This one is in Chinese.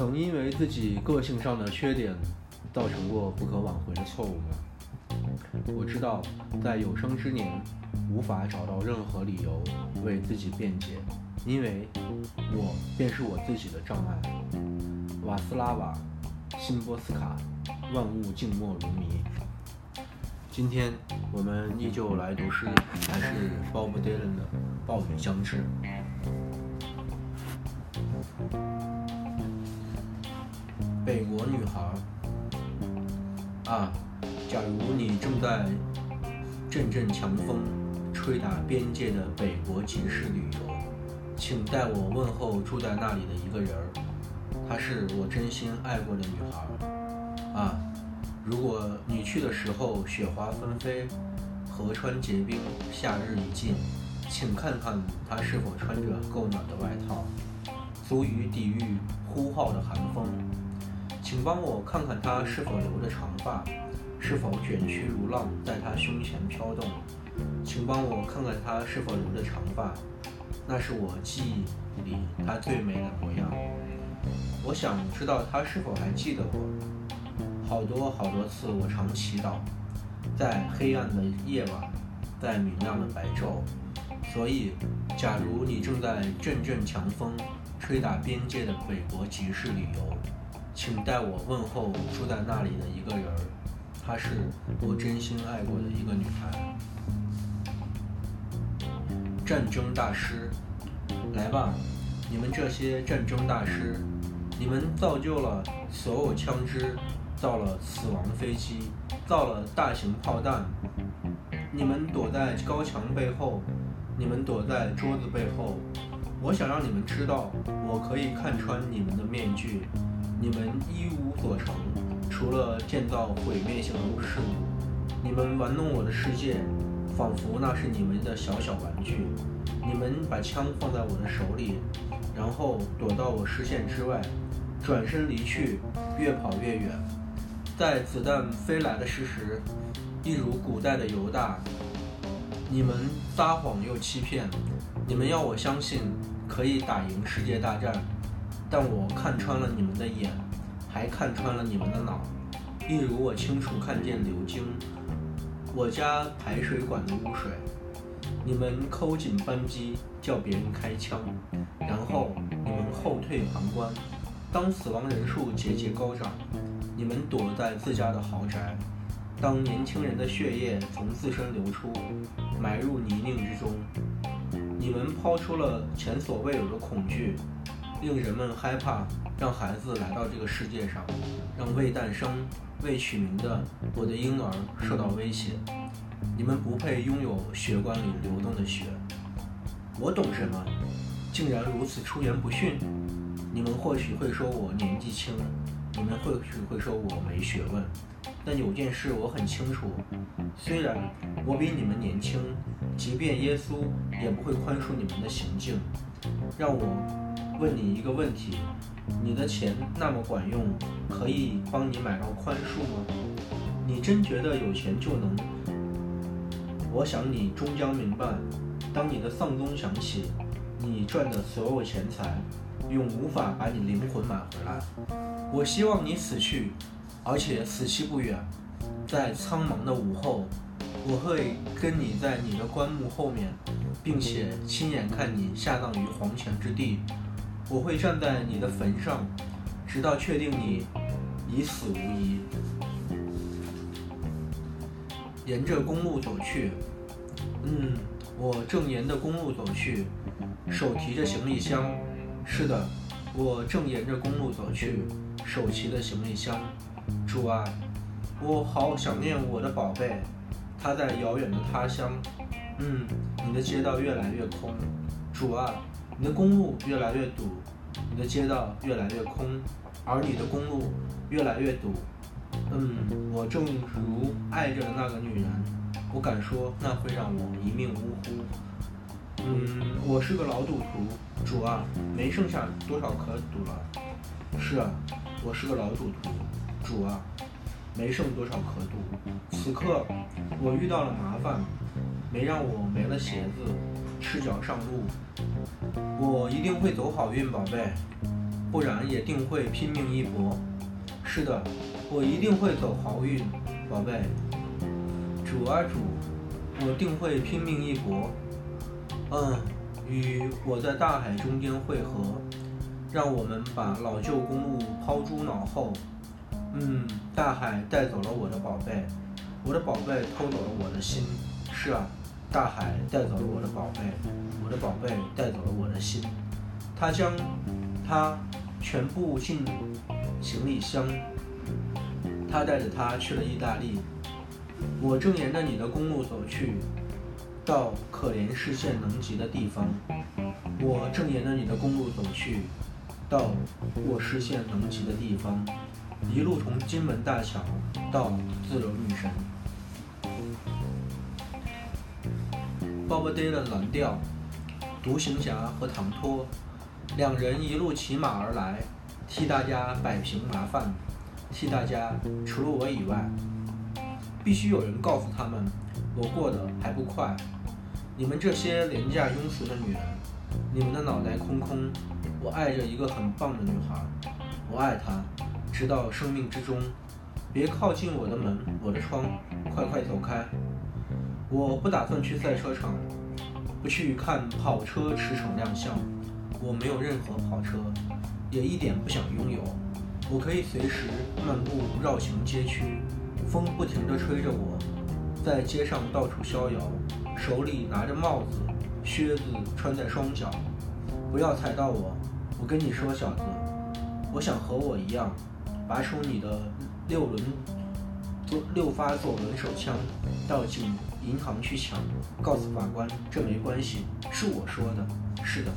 曾因为自己个性上的缺点，造成过不可挽回的错误吗？我知道，在有生之年，无法找到任何理由为自己辩解，因为我便是我自己的障碍。瓦斯拉瓦·辛波斯卡，万物静默如谜。今天我们依旧来读诗，还是 Bob Dylan 的《暴雨将至》。北国女孩啊，假如你正在阵阵强风吹打边界的北国集市旅游，请代我问候住在那里的一个人儿，她是我真心爱过的女孩啊。如果你去的时候雪花纷飞，河川结冰，夏日已尽，请看看她是否穿着够暖的外套，足以抵御呼号的寒风。请帮我看看她是否留着长发，是否卷曲如浪在她胸前飘动。请帮我看看她是否留着长发，那是我记忆里她最美的模样。我想知道她是否还记得我。好多好多次，我常祈祷，在黑暗的夜晚，在明亮的白昼。所以，假如你正在阵阵强风吹打边界的北国集市旅游，请代我问候住在那里的一个人，她是我真心爱过的一个女孩。战争大师，来吧，你们这些战争大师，你们造就了所有枪支。造了死亡飞机，造了大型炮弹。你们躲在高墙背后，你们躲在桌子背后。我想让你们知道，我可以看穿你们的面具。你们一无所成，除了建造毁灭性的事物。你们玩弄我的世界，仿佛那是你们的小小玩具。你们把枪放在我的手里，然后躲到我视线之外，转身离去，越跑越远。在子弹飞来的事实，一如古代的犹大。你们撒谎又欺骗，你们要我相信可以打赢世界大战，但我看穿了你们的眼，还看穿了你们的脑。例如我清楚看见流经我家排水管的污水。你们扣紧扳机，叫别人开枪，然后你们后退旁观。当死亡人数节节高涨。你们躲在自家的豪宅，当年轻人的血液从自身流出，埋入泥泞之中。你们抛出了前所未有的恐惧，令人们害怕，让孩子来到这个世界上，让未诞生、未取名的我的婴儿受到威胁。你们不配拥有血管里流动的血。我懂什么？竟然如此出言不逊。你们或许会说我年纪轻。你们或许会说我没学问，但有件事我很清楚：虽然我比你们年轻，即便耶稣也不会宽恕你们的行径。让我问你一个问题：你的钱那么管用，可以帮你买到宽恕吗？你真觉得有钱就能？我想你终将明白，当你的丧钟响起，你赚的所有钱财。永无法把你灵魂买回来。我希望你死去，而且死期不远。在苍茫的午后，我会跟你在你的棺木后面，并且亲眼看你下葬于黄泉之地。我会站在你的坟上，直到确定你已死无疑。沿着公路走去，嗯，我正沿着公路走去，手提着行李箱。是的，我正沿着公路走去，手提着行李箱。主啊，我好想念我的宝贝，他在遥远的他乡。嗯，你的街道越来越空。主啊，你的公路越来越堵，你的街道越来越空，而你的公路越来越堵。嗯，我正如爱着那个女人，我敢说那会让我一命呜呼。嗯，我是个老赌徒，主啊，没剩下多少可赌了。是啊，我是个老赌徒，主啊，没剩多少可赌。此刻我遇到了麻烦，没让我没了鞋子，赤脚上路。我一定会走好运，宝贝。不然也定会拼命一搏。是的，我一定会走好运，宝贝。主啊主，我定会拼命一搏。嗯，与我在大海中间汇合，让我们把老旧公路抛诸脑后。嗯，大海带走了我的宝贝，我的宝贝偷走了我的心。是啊，大海带走了我的宝贝，我的宝贝带走了我的心。他将它全部进行李箱，他带着它去了意大利。我正沿着你的公路走去，到可怜视线能及的地方。我正沿着你的公路走去，到我视线能及的地方。一路从金门大桥到自由女神，Bob Dylan 蓝调，独行侠和唐托两人一路骑马而来，替大家摆平麻烦，替大家除了我以外，必须有人告诉他们，我过得还不快。你们这些廉价庸俗的女人，你们的脑袋空空。我爱着一个很棒的女孩，我爱她。直到生命之中，别靠近我的门，我的窗，快快走开！我不打算去赛车场，不去看跑车驰骋亮相。我没有任何跑车，也一点不想拥有。我可以随时漫步绕行街区，风不停地吹着我，在街上到处逍遥，手里拿着帽子，靴子穿在双脚。不要踩到我！我跟你说，小子，我想和我一样。拔出你的六轮左六发左轮手枪，到进银行去抢。告诉法官，这没关系，是我说的。是的。